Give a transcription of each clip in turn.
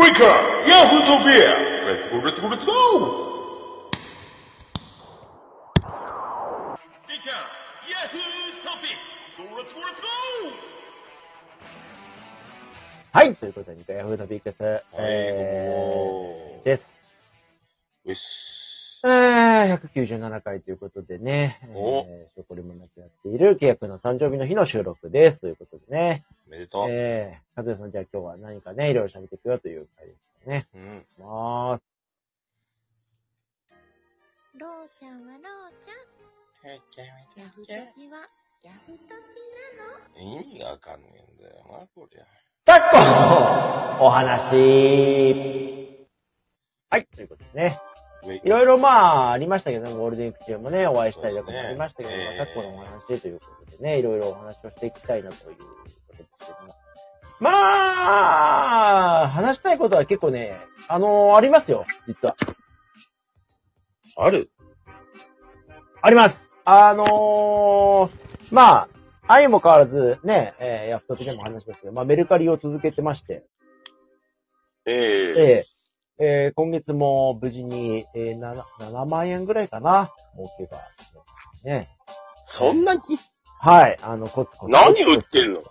Wake up! Yahoo-topia! Let's go, let's go, let's go! Wake up! Yahoo Topics! Go, let's go, let's go! はい。ということで、ニカヤフートピックス、はいえー、です。よし。えー、197回ということでね、おえー、ショコリもなくなっている契約の誕生日の日の収録です。ということでね、おめでとう。えー、かずやさんじゃあ今日は何かね、いろいろ喋っていくよという回ですね。うん。まーす。ローちゃんはローちゃん。ヤフトピはヤフトピなの？意味がわかんねえんだよな、こりゃ。昨今、お話。はい。ということでね。ウェイいろいろまあ、ありましたけど、ゴールデンウィーク中もね、お会いしたりとかもありましたけど、ねまあ昨今のお話ということでね、いろいろお話をしていきたいなというけども。まあ、話したいことは結構ね、あのありますよ、実は。ある？あります。あのー、まあ、愛も変わらずね、えー、ヤフトピでも話しますけど、まあ、メルカリを続けてまして、えええーえー今月も無事に、えー、7, 7万円ぐらいかな、儲けが。ね。そんなに？はい、あの、コツコツ。何売ってんの？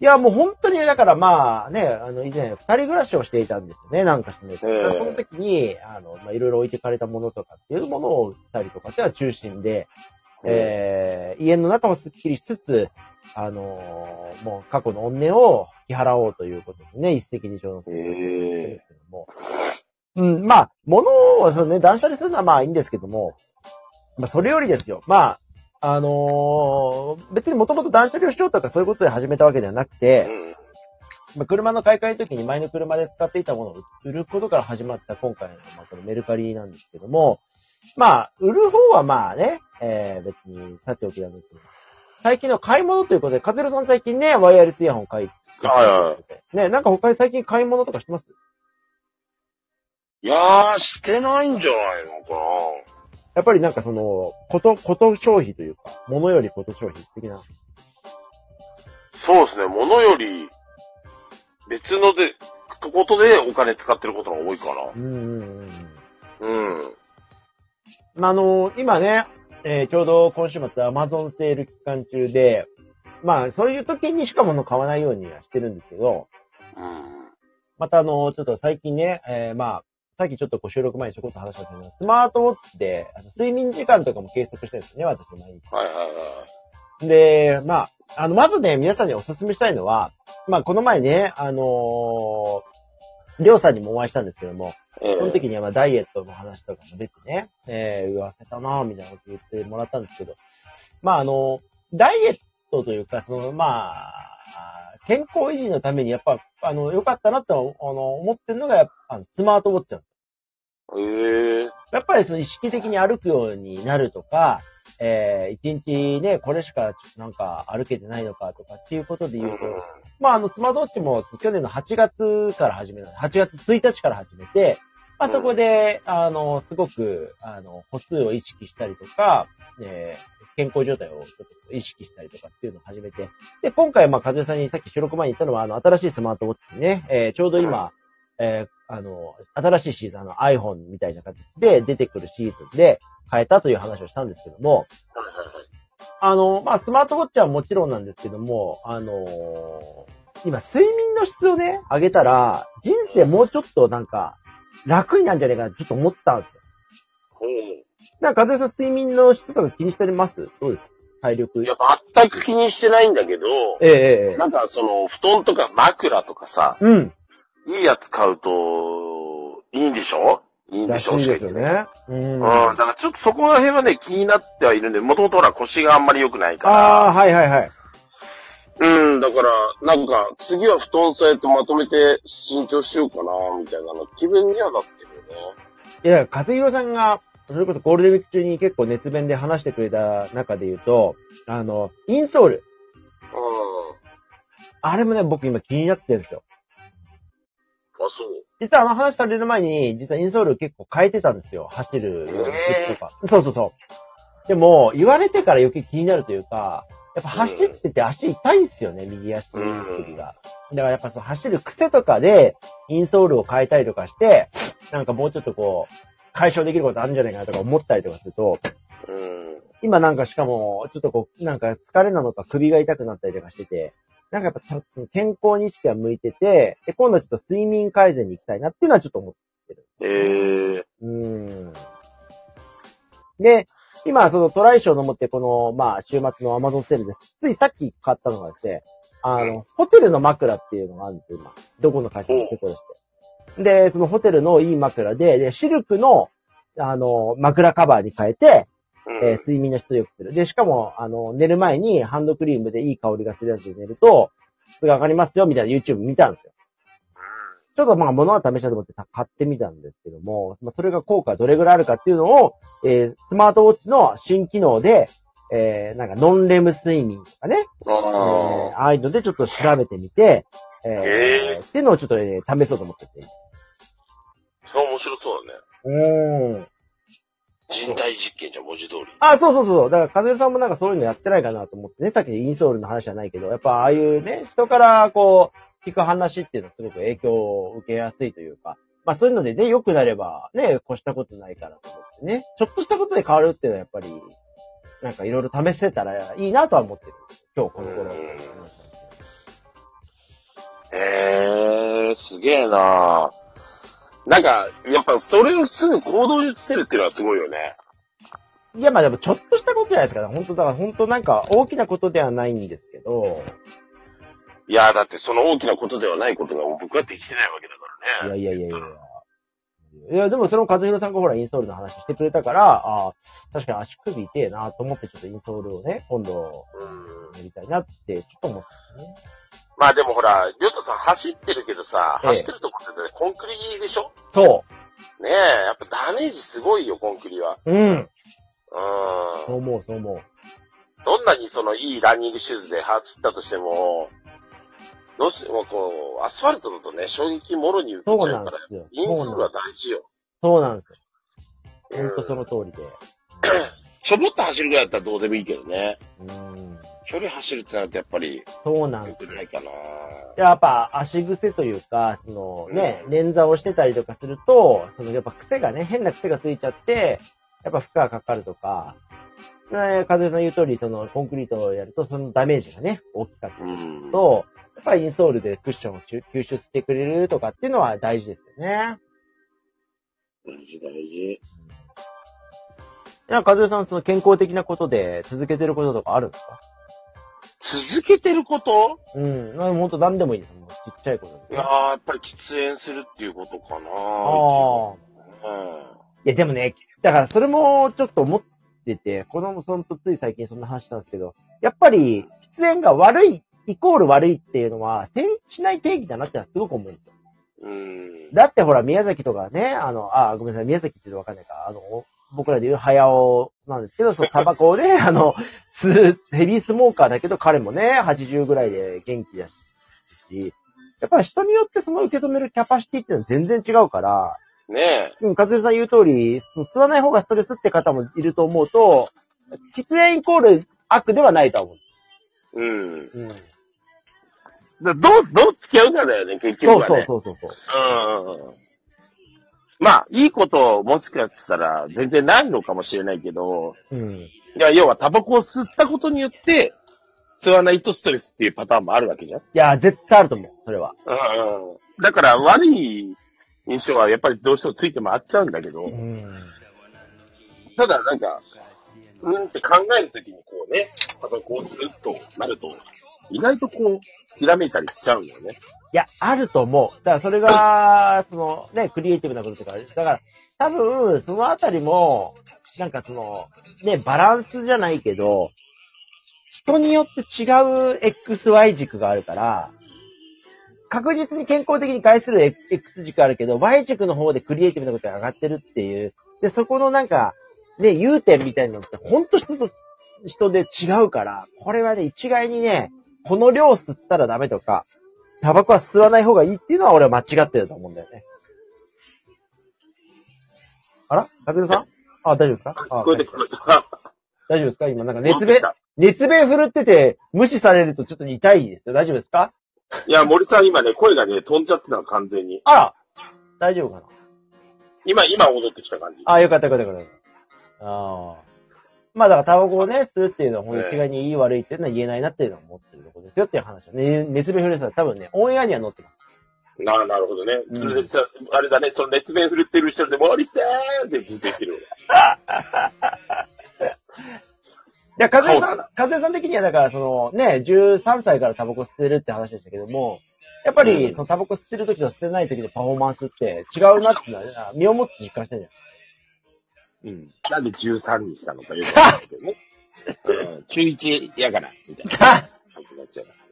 いや、もう本当に、だからまあね、あの、以前、二人暮らしをしていたんですよね、なんかしてね。ええその時に、あの、まあ、いろいろ置いてかれたものとかっていうものを売ったりとかっては中心で、えー、家の中もスッキリしつつ、あのーもう過去の怨念を引き払おうということでね、一石二鳥のでえすけども。うん、まあ、物をそのね、断捨離するのはまあいいんですけども、まあ、それよりですよ。まあ、あのー別にもともと断捨離をしようとかそういうことで始めたわけではなくて、うん。まあ、車の買い替えの時に前の車で使っていたものを売ることから始まった今回の、まあ、このメルカリなんですけども、まあ、売る方はまあね、えー、別にさておきなんですけど、最近の買い物ということで、カズルさん最近ね、ワイヤレスイヤホン買い、はいはね、なんか他に最近買い物とかしてます？い。いやー、してないんじゃないのかやっぱりなんかその、こと、こと消費というか、物よりこと消費的な。な。そうですね、物より、別ので、ことでお金使ってることが多いかな。うんうんうんうん。まあ、あの、今ね、えーちょうど今週末アマゾンセール期間中で、まあ、そういう時にしか物買わないようにはしてるんですけど、うん。またあの、ちょっと最近ね、えーまあ、さっきちょっとこう収録前にちょこっと話したんですけど、スマートウォッチで、あの睡眠時間とかも計測してるんですよね、私毎日。はいはいはい。で、まあ、あの、まずね、皆さんにお勧めしたいのは、まあ、この前ね、あのーりょうさんにもお会いしたんですけども、ええその時にはまあダイエットの話とかも出てね、えー、言わせたなぁ、みたいなこと言ってもらったんですけど、まああの、ダイエットというか、その、まあ、健康維持のためにやっぱ、あの、良かったなと、あの、思ってるのが、やっぱ、スマートウォッチなんですええやっぱりその意識的に歩くようになるとか、えー、一日ね、これしかなんか歩けてないのかとかっていうことで言うと、まあ、あの、スマートウォッチも去年の8月から始めた、8月1日から始めて、まあ、そこで、あの、すごく、あの、歩数を意識したりとか、えー健康状態をちょっと意識したりとかっていうのを始めて、で、今回、まあ、和代さんにさっき収録前に言ったのは、あの、新しいスマートウォッチにね、えーちょうど今、えーあの、新しいシーズン、あの iPhone みたいな形で出てくるシーズンで変えたという話をしたんですけども、あの、まあ、スマートウォッチはもちろんなんですけども、あの今、睡眠の質をね、上げたら、人生もうちょっとなんか、楽になるんじゃないかなちょっと思ったんですよ。ほう。なんか、和代さん睡眠の質とか気にしてます？どうです？体力。いや、全く気にしてないんだけど、ええええなんかその、布団とか枕とかさ、うん。いいやつ買うと、いいんでしょ？いいんでしょらしいですよね。うん。うん。だからちょっとそこら辺はね、気になってはいるんで、もともとほら腰があんまり良くないかああ、ら。はいはいはい。うん、だから、なんか、次は布団さえとまとめて新調しようかな、みたいなの気分にはなってるよね。いや、和弘さんが、それこそゴールデンウィーク中に結構熱弁で話してくれた中で言うと、あの、インソール。うあれもね、僕今気になってるんですよ。ん。あ、そう。実はあの話される前に、実はインソール結構変えてたんですよ。走る靴とか。そうそうそう。でも、言われてから余計気になるというか、やっぱ走ってて足痛いんですよね、右足首が。だからやっぱその走る癖とかで、インソールを変えたりとかして、なんかもうちょっとこう、解消できることあるんじゃないかなとか思ったりとかすると、うん。今なんかしかも、ちょっとこう、なんか疲れなのか首が痛くなったりとかしてて、なんかやっぱ健康に意識が向いてて、で、今度はちょっと睡眠改善に行きたいなっていうのはちょっと思ってる。ええうーん。で、今、そのトライショーの持って、この、まあ、週末の Amazon セールです。ついさっき買ったのがですね、あの、ホテルの枕っていうのがあるんですよ、今。どこの会社も結構して。で、そのホテルのいい枕で、で、シルクの、あの、枕カバーに変えて、うんえー睡眠の質を良くする。で、しかも、あの、寝る前にハンドクリームでいい香りがするやつで寝ると、質が上がりますよ、みたいな YouTube 見たんですよ。ちょっとまあ、物は試したと思って買ってみたんですけども、まあ、それが効果どれぐらいあるかっていうのを、えースマートウォッチの新機能で、えーなんかノンレム睡眠とかね、えーあああいうのでちょっと調べてみて、えーへーっていうのをちょっと、ね、試そうと思ってて。あ。それ面白そうだね。うーん。人体実験じゃん、文字通り。あ、そうそうそう。だから、カズルさんもなんかそういうのやってないかなと思ってね、さっきインソールの話じゃないけど、やっぱああいうね、人からこう、聞く話っていうのはすごく影響を受けやすいというか、まあそういうのでね、良くなればね、越したことないからと思ってね、ちょっとしたことで変わるっていうのはやっぱり、なんかいろいろ試せたらいいなとは思ってる。今日この頃。うんへえ、すげえななんか、やっぱそれをすぐ行動に移せるっていうのはすごいよね。いや、まあでもちょっとしたことじゃないですか。本当だから本当なんか大きなことではないんですけど、いや、だってその大きなことではないことが僕はできてないわけだからね。いやいやいやいやいや。でもその和弘さんがほらインストールの話してくれたから、ああ、確かに足首痛えなと思ってちょっとインストールをね、今度うんやりたいなってちょっと思ってね。まあでもほら、りょうたさん走ってるけどさ、ええ走ってるとこってね、コンクリでしょ？そねえ、やっぱダメージすごいよ、コンクリは。う。うん。うん。そう思う、そう思う。どんなにそのいいランニングシューズで走ったとしても、どうしてもこう、アスファルトだとね、衝撃もろに受けそうちゃうんから、なですよ。インスは大事よ。そうなんですよ。うんほんとその通りで。ちょぼっと走るぐらいだったらどうでもいいけどね。うん。距離走るってなるとやっぱりそうなん良ですくないかな。やっぱ足癖というか、そのね、うん捻挫をしてたりとかすると、そのやっぱ癖がね、変な癖がついちゃって、やっぱ負荷がかかるとか、ね、和代さん言う通り、そのコンクリートをやると、そのダメージがね、大きかったり。と、やっぱりインソールでクッションを吸吸収してくれるとかっていうのは大事ですよね。大事大事。いや、和代さん、その健康的なことで続けてることとかあるんですか？続けてること？うん。なほんと何でもいいです。もうちっちゃいことでいやー、やっぱり喫煙するっていうことかな。ああ。うん。いや、でもね、だからそれもちょっと思ってて、この、そのとつい最近そんな話したんですけど、やっぱり、喫煙が悪い、イコール悪いっていうのは、成立しない定義だなってのはすごく思うんですよ。うん。だってほら、宮崎とかね、あの、あ、ごめんなさい、宮崎って言うとわかんないか、あの、僕らで言う早尾なんですけど、そのタバコをね、あの、吸う、ヘビースモーカーだけど彼もね、80ぐらいで元気だし、やっぱり人によってその受け止めるキャパシティっていうのは全然違うから、ねうん、和代さん言う通り、吸わない方がストレスって方もいると思うと、喫煙イコール悪ではないとは思う。え。うん。うん。だどう、どう付き合うかだよね、結そうそう局はね。そうそうそう。うん。まあ、いいこともしかしたら全然ないのかもしれないけど、うん。いや、要はタバコを吸ったことによって、吸わないとストレスっていうパターンもあるわけじゃん。いや、絶対あると思う、それは。うん。だから悪い印象はやっぱりどうしてもついて回っちゃうんだけど、ん。ただなんか、うんって考えるときにこうね、タバコを吸うとなると、意外とこう、ひらめいたりしちゃうんだよね。いや、あると思う。だからそれが、そのね、クリエイティブなこととか、だから、多分、そのあたりも、なんかその、ね、バランスじゃないけど、人によって違う XY 軸があるから、確実に健康的に害する X 軸あるけど、Y 軸の方でクリエイティブなことが上がってるっていう。で、そこのなんか、ね、優点みたいなのって、ほんと人と人で違うから、これはね、一概にね、この量吸ったらダメとか、タバコは吸わない方がいいっていうのは俺は間違ってると思うんだよね。あら？かずるさん？あ、大丈夫ですか？あ聞こえて聞こえた。大丈夫ですか？今なんか熱弁熱弁振るってて無視されるとちょっと痛いですよ。大丈夫ですか？いや、森さん今ね、声がね、飛んじゃってたの、完全に。あら大丈夫かな？今、今戻ってきた感じ。あ、よかったよかったよかった。ああ。まあだからタバコをね、吸うっていうのは、ほんと一概にいい悪いっていうのは言えないなっていうのは思ってるところですよっていう話をね、熱弁フレーズは多分ね、オンエアには載ってます。なあ、なるほどね。うんずっとあれだね、その熱弁振るってる後ろで、森さんってずっと言ってる。いや、かずえさそん、かずえさん的にはだからそのね、13歳からタバコ吸ってるって話でしたけども、やっぱり、うんそのタバコ吸ってる時と吸ってない時のパフォーマンスって違うなっていうのは、身をもって実感してるうん。なんで13にしたのかよくわかんないけどね。うん、中1やから、みたいな。感じになっちゃいますね。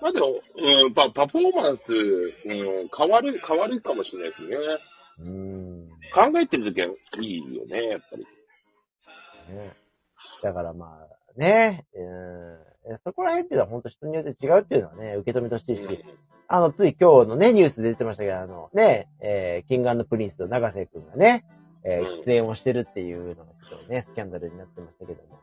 まあでも、うん、パパフォーマンス、うん、変わる、変わるかもしれないですね。うーん。考えてるときはいいよね、やっぱり。ね。だからまあ、ね、うん、そこら辺っていうのは本当人によって違うっていうのはね、受け止めてほしいし、あの、つい今日のね、ニュースで出てましたけど、あの、ね、えー、キングプリンスと長瀬くんがね、えーうん出演をしてるっていうのがちょっとね、スキャンダルになってましたけども、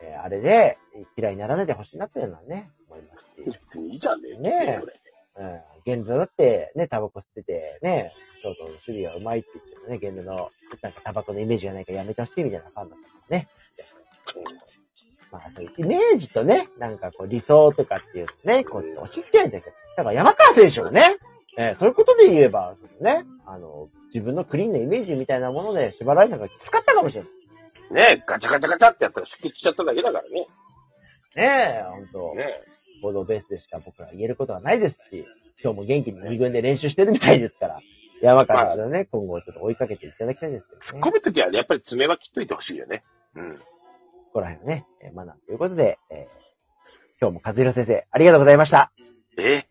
えー、あれで嫌いにならないでほしいなっていうのはね、思いますし、別にいいじゃんね。ねえ。うん、現在だってね、タバコ吸ってて、ね、ショートの守備がうまいって言ってもね、現在の、なんかタバコのイメージがないからやめてほしいみたいなファンだったからね。まあ、そういうイメージとね、なんかこう理想とかっていうのね、こうちょっと押し付けないんだけど、だから山川選手もね、えーそういうことで言えば、ね、あの、自分のクリーンなイメージみたいなもので縛られたのがきつかったかもしれない。ねえ、ガチャガチャガチャってやったら出血しちゃっただけだからね。ねえ、ほんと、ねえ。報道ベースでしか僕らは言えることはないですし、今日も元気に二軍で練習してるみたいですから、山川選手はね、今後ちょっと追いかけていただきたいですけどね。突っ込むときはね、やっぱり爪は切っといてほしいよね。うん。ここら辺をね、え学んということで、えー今日も和弘先生、ありがとうございました。え？